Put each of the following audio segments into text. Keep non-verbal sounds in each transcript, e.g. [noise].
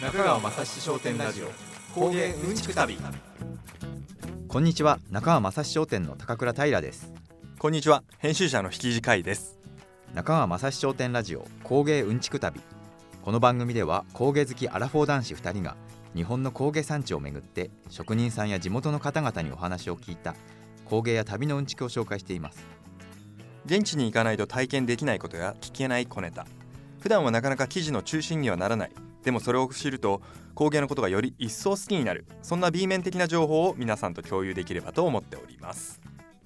中川雅史商店ラジオ工芸うんちく旅。こんにちは中川雅史商店の高倉平です。こんにちは編集者の引き次会です。中川雅史商店ラジオ工芸うんちく旅。この番組では工芸好きアラフォー男子2人が日本の工芸産地をめぐって職人さんや地元の方々にお話を聞いた工芸や旅のうんちくを紹介しています。現地に行かないと体験できないことや聞けない小ネタ。普段はなかなか記事の中心にはならないでもそれを知ると工芸のことがより一層好きになる。そんな B 面的な情報を皆さんと共有できればと思っております。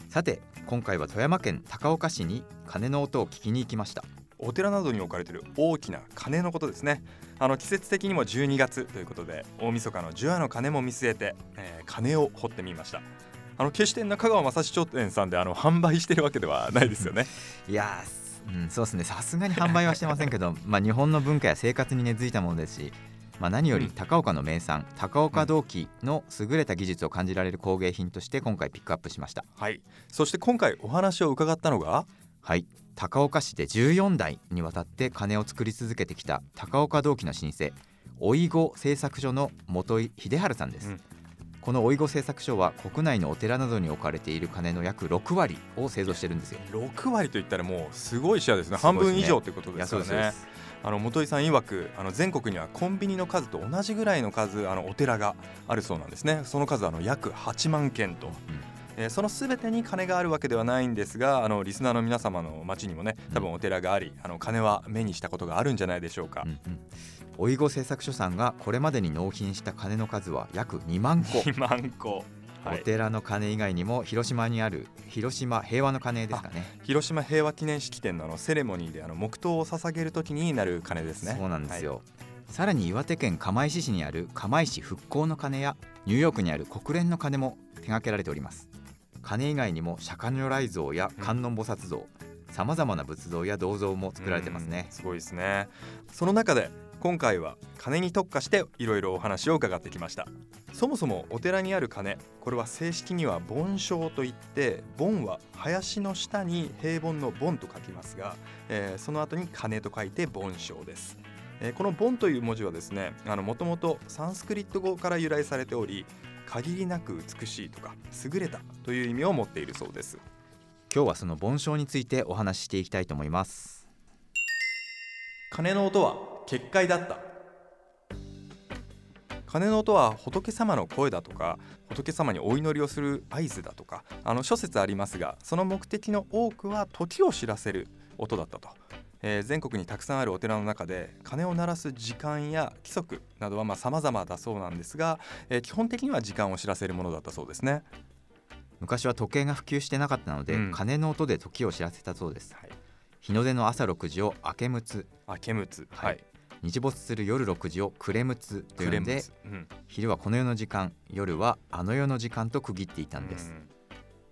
さて今回は富山県高岡市に鐘の音を聞きに行きました。お寺などに置かれている大きな鐘のことですね。あの季節的にも12月ということで大晦日の十夜の鐘も見据えて、えー、鐘を掘ってみました。あの決して中川正史商店さんであの販売してるわけではないですよね。[laughs] いやうん、そうですね。さすがに販売はしてませんけど [laughs] まあ日本の文化や生活に根付いたものですし、まあ、何より高岡の名産、うん、高岡銅器の優れた技術を感じられる工芸品として今回ピックアップしました。はい。そして今回お話を伺ったのが？はい。高岡市で14代にわたって鐘を作り続けてきた高岡銅器の老舗おいご製作所の本井秀治さんです、うんこのおいご製作所は国内のお寺などに置かれている鐘の約6割を製造してるんですよ。6割といったらもうすごいシェアですね、ね、半分以上ということですよねあの本井さん曰くあの全国にはコンビニの数と同じぐらいの数あのお寺があるそうなんですね。その数あの約8万件と、うんえー、そのすべてに鐘があるわけではないんですがあのリスナーの皆様の町にもね多分お寺があり、あの鐘は目にしたことがあるんじゃないでしょうか。うんうん。おいご製作所さんがこれまでに納品した鐘の数は約2万個。[laughs] 2万個。お寺の鐘以外にも広島にある広島平和の鐘ですかね。広島平和記念式典のあのセレモニーであの黙祷を捧げるときになる鐘ですね。そうなんですよ、はい、さらに岩手県釜石市にある釜石復興の鐘やニューヨークにある国連の鐘も手掛けられております鐘以外にも釈迦如来像や観音菩薩像さまざまな仏像や銅像も作られてますね。すごいですね。その中で今回は鐘に特化していろいろお話を伺ってきました。そもそもお寺にある鐘これは正式には盆鐘といって盆は林の下に平凡の盆と書きますが、えー、その後に鐘と書いて盆鐘です。えー、この「盆」という文字はですねもともとサンスクリット語から由来されており限りなく美しいとか優れたという意味を持っているそうです。今日はその盆鐘についてお話ししていきたいと思います。鐘の音は結界だった。鐘の音は仏様の声だとか仏様にお祈りをする合図だとかあの諸説ありますがその目的の多くは時を知らせる音だったとえー、全国にたくさんあるお寺の中で鐘を鳴らす時間や規則などはまあ様々だそうなんですが、えー、基本的には時間を知らせるものだったそうですね。昔は時計が普及してなかったので、うん、鐘の音で時を知らせたそうです、はい、日の出の朝6時を明けむつ。明けむつ。はい。日没する夜6時を暮れむつというんで、うん、昼はこの世の時間夜はあの世の時間と区切っていたんです、うん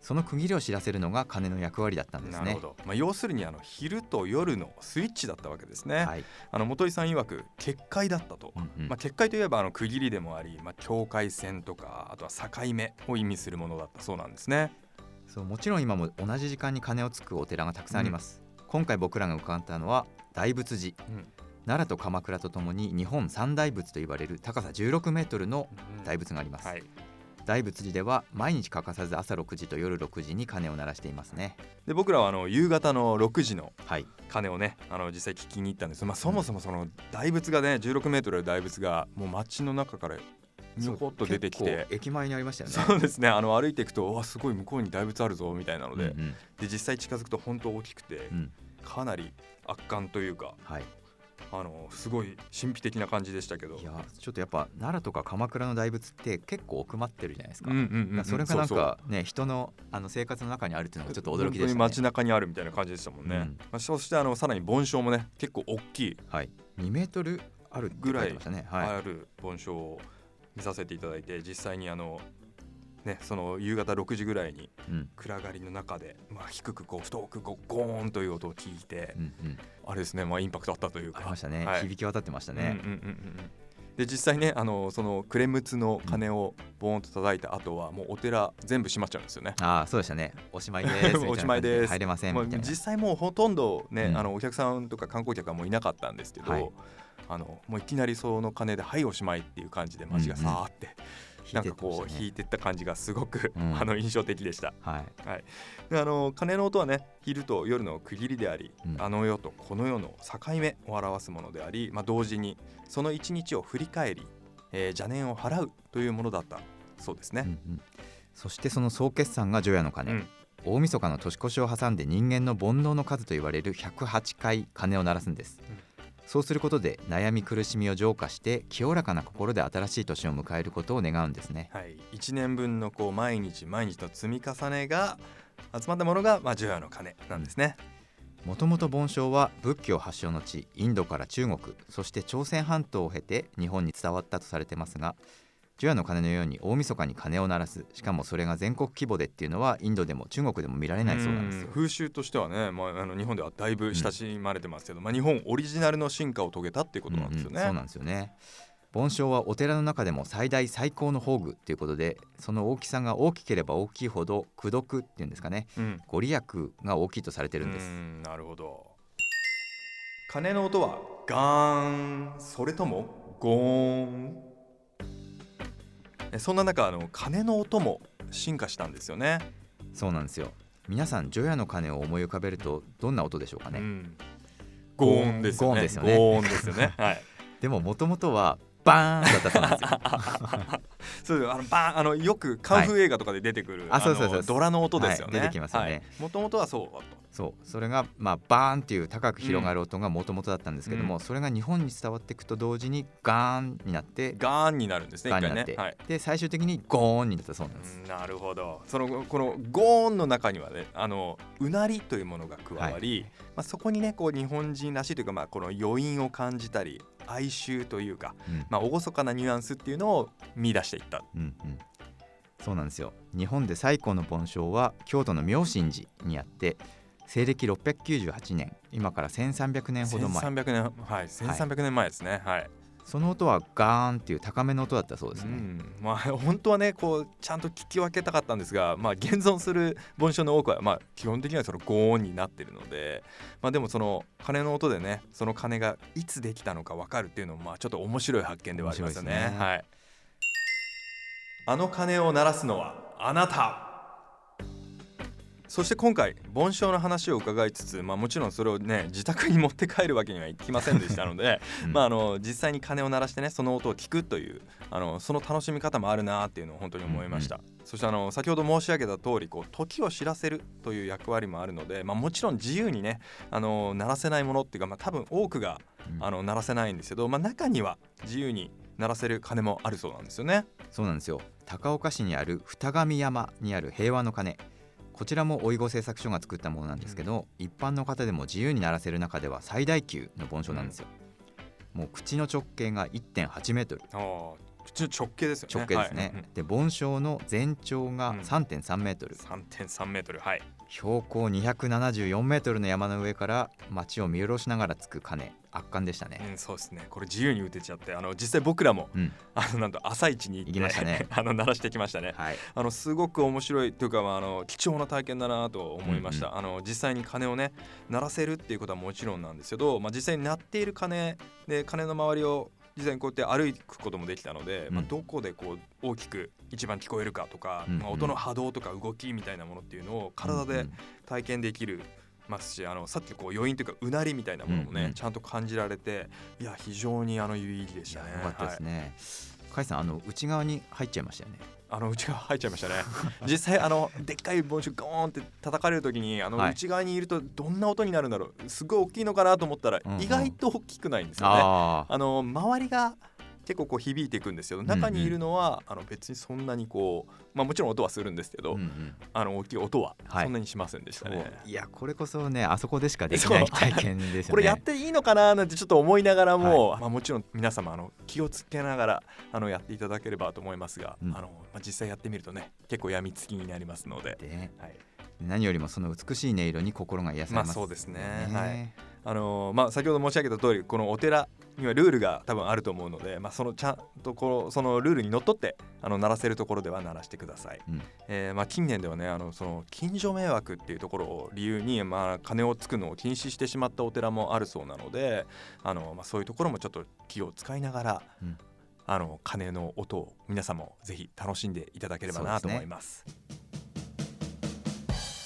その区切りを知らせるのが鐘の役割だったんですね。まあ、要するにあの昼と夜のスイッチだったわけですね。はい、あの本井さん曰く結界だったと、うんうん、まあ、結界といえばあの区切りでもあり、まあ、境界線とかあとは境目を意味するものだったそうなんですね。そうもちろん今も同じ時間に鐘をつくお寺がたくさんあります。うん、今回僕らが伺ったのは大仏寺。うん奈良と鎌倉とともに日本三大仏と言われる高さ16メートルの大仏があります、うんはい、大仏寺では毎日欠かさず朝6時と夜6時に鐘を鳴らしていますね。で僕らはあの夕方の6時の鐘をね、はい、あの実際聞きに行ったんですまあ、そもそもその大仏がね16メートルの大仏がもう街の中からにょこっと出てきて。駅前にありましたよね。そうですね。あの歩いていくとわすごい向こうに大仏あるぞみたいなので。うんうん、で実際近づくと本当大きくて、うん、かなり圧巻というか、はい、あのすごい神秘的な感じでしたけど。いやちょっとやっぱ奈良とか鎌倉の大仏って結構奥まってるじゃないですか,、それがなんかね人のあの生活の中にあるっていうのがちょっと驚きでしたね。街中にあるみたいな感じでしたもんね、うん、まあ、そしてあのさらに盆栽もね結構大きい、はい、2メートルあるぐらいある盆栽を見させていただいて実際にあのね、その夕方6時ぐらいに暗がりの中で、まあ、低くこう太くこうゴーンという音を聞いて、うんうん、あれですね、まあ、インパクトあったというかありましたね、はい、響き渡ってましたね。うんうんうんうんで実際ねあのそのクレムツの鐘をボーンと叩いた後はもうお寺全部閉まっちゃうんですよね。ああそうでしたね。おしまいです。[laughs] おしまいです。入れませんまあ、実際もうほとんどね、うん、あのお客さんとか観光客はもういなかったんですけど、はい、あのもういきなりその鐘で「はいおしまい」っていう感じで街がさーって、なんかこう引いてった感じがすごく、うん。[laughs] あの印象的でした。はい。はい、であの鐘の音はね昼と夜の区切りであり、うん。あの世とこの世の境目を表すものであり、まあ、同時にその一日を振り返り、えー邪念を払うというものだったそうですね。うんうん。そしてその総決算が除夜の鐘、うん。大晦日の年越しを挟んで人間の煩悩の数と言われる108回鐘を鳴らすんです、うんそうすることで悩み苦しみを浄化して清らかな心で新しい年を迎えることを願うんですね。はい、1年分のこう毎日毎日の積み重ねが集まったものが、まあ、除夜の鐘なんですね。もともと盆栽は仏教発祥の地インドから中国そして朝鮮半島を経て日本に伝わったとされてますが除夜の鐘のように大晦日に鐘を鳴らす。しかもそれが全国規模でっていうのはインドでも中国でも見られないそうなんですよ。ん。風習としてはね、まあ、あの日本ではだいぶ親しまれてますけど、まあ、日本オリジナルの進化を遂げたっていうことなんですよね。うんうんそうなんですよね盆栽はお寺の中でも最大最高の宝具っていうことでその大きさが大きければ大きいほど功徳っていうんですかね。うん。ご利益が大きいとされてるんです。うんなるほど。鐘の音はガーンそれともゴーン。えそんな中あの鐘の音も進化したんですよね。そうなんですよ。皆さん除夜の鐘を思い浮かべるとどんな音でしょうかね、うん。ゴーンですよね。ゴーンですよね。ゴーンですよね。[laughs] はい。[laughs] でももともとはバーンだったそうですよ。[laughs] そうあのバーンあのよくカンフー映画とかで出てくる、あそうそうそう。のドラの音ですよね、はい出てきますよね。もともとはそうそうそれがまあバーンっていう高く広がる音がもともとだったんですけども、うん。それが日本に伝わっていくと同時にガーンになってガーンになるんですねガーンになって、ねはい。で最終的にゴーンになったそうなんです、うんなるほど。そのこのゴーンの中にはねあのうなりというものが加わり、まあ、そこにねこう日本人らしいというか、まあ、この余韻を感じたり哀愁というか、うん。まあ、厳かなニュアンスっていうのを見出していった。うんうん、そうなんですよ。日本で最古の盆栽は京都の妙心寺にあって西暦698年今から1300年ほど前。1300年はい1300年前ですね。はい、その音はガーンっていう高めの音だったそうですね、うん。まあ [laughs] 本当はねこうちゃんと聞き分けたかったんですが、まあ、現存する盆栽の多くは、まあ、基本的にはそのゴーンになってるので、まあ、でもその鐘の音でねその鐘がいつできたのか分かるっていうのもまあちょっと面白い発見ではありますよね。ね。はい、あの鐘を鳴らすのはあなたそして今回盆栽の話を伺いつつ、まあ、もちろんそれをね自宅に持って帰るわけにはいきませんでしたので、[laughs] うん。まあ、あの実際に鐘を鳴らしてねその音を聞くというあのその楽しみ方もあるなっていうのを本当に思いました、そしてあの先ほど申し上げた通りこう時を知らせるという役割もあるので、まあ、もちろん自由にねあの鳴らせないものっていうか、まあ、多分多くがうん。あの鳴らせないんですけど、まあ、中には自由に鳴らせる鐘もあるそうなんですよね。そうなんですよ。高岡市にある二神山にある平和の鐘こちらも老子製作所が作ったものなんですけど、一般の方でも自由に鳴らせる中では最大級の盆栽なん。ですよ、もう口の直径が1.8メートル口の直径ですよね。直径ですね、はい。うんで盆栽の全長がうん。3.3メートル、3.3メートルはい。標高274メートルの山の上から街を見下ろしながらつく鐘。圧巻でしたね、うん、そうですね。これ自由に打てちゃって、あの実際僕らもうん。あのなんと朝一に行きましたね。[laughs] あの鳴らしてきましたね。はい。あのすごく面白いというか、まあ、あの貴重な体験だなと思いました、うん。あの実際に鐘をね鳴らせるっていうことはもちろんなんですけど、まあ、実際に鳴っている鐘で鐘の周りを実際にこうやって歩くこともできたので、うん。まあ、どこでこう大きく一番聞こえるかとか、うんまあ、音の波動とか動きみたいなものっていうのを体でうん体験できるますしあのさっきこう余韻というかうなりみたいなものもね、うんうん。ちゃんと感じられていや非常にあの有意義でしたね。よかったですはい。ね、甲斐さんあの内側に入っちゃいましたよねあの内側入っちゃいましたね。[laughs] 実際あのでっかい盆栽ゴーンって叩かれる時にあのはい。内側にいるとどんな音になるんだろう。すごい大きいのかなと思ったらうんうん。意外と大きくないんですよね。あああの周りが結構こう響いていくんですよ。中にいるのは、あの別にそんなにこうまあもちろん音はするんですけど、うんうん。あの大きい音ははい。そんなにしませんでしたそう。ね。いやこれこそねあそこでしかできない体験ですよね。これやっていいのかななんてちょっと思いながらも、まあ、もちろん皆様あの気をつけながらあのやっていただければと思いますが、うん。あのまあ、実際やってみるとね結構やみつきになりますので、ではい、何よりもその美しい音色に心が癒されます、まあそうですね。はいあのーまあ、先ほど申し上げた通りこのお寺にはルールが多分あると思うので、まあ、そのちゃんとこのそのルールにのっとってあの鳴らせるところでは鳴らしてください、うん。えーまあ、近年ではねあのその近所迷惑っていうところを理由に、まあ、鐘をつくのを禁止してしまったお寺もあるそうなのであの、まあ、そういうところもちょっと気を使いながら、うん。あの鐘の音を皆さんもぜひ楽しんでいただければなと思います。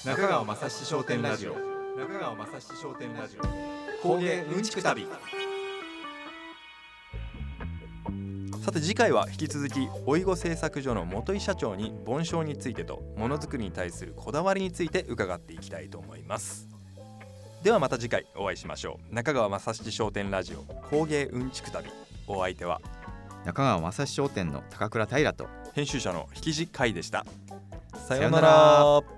中川雅史商店ラジオ中川雅史商店ラジオ。工芸うんちく旅。さて次回は引き続き老子製作所の元井社長に盆栽についてとものづくりに対するこだわりについて伺っていきたいと思います。ではまた次回お会いしましょう。中川正七商店ラジオ工芸うんちく旅。お相手は中川正史商店の高倉平と編集者の引地海でした。さようなようなら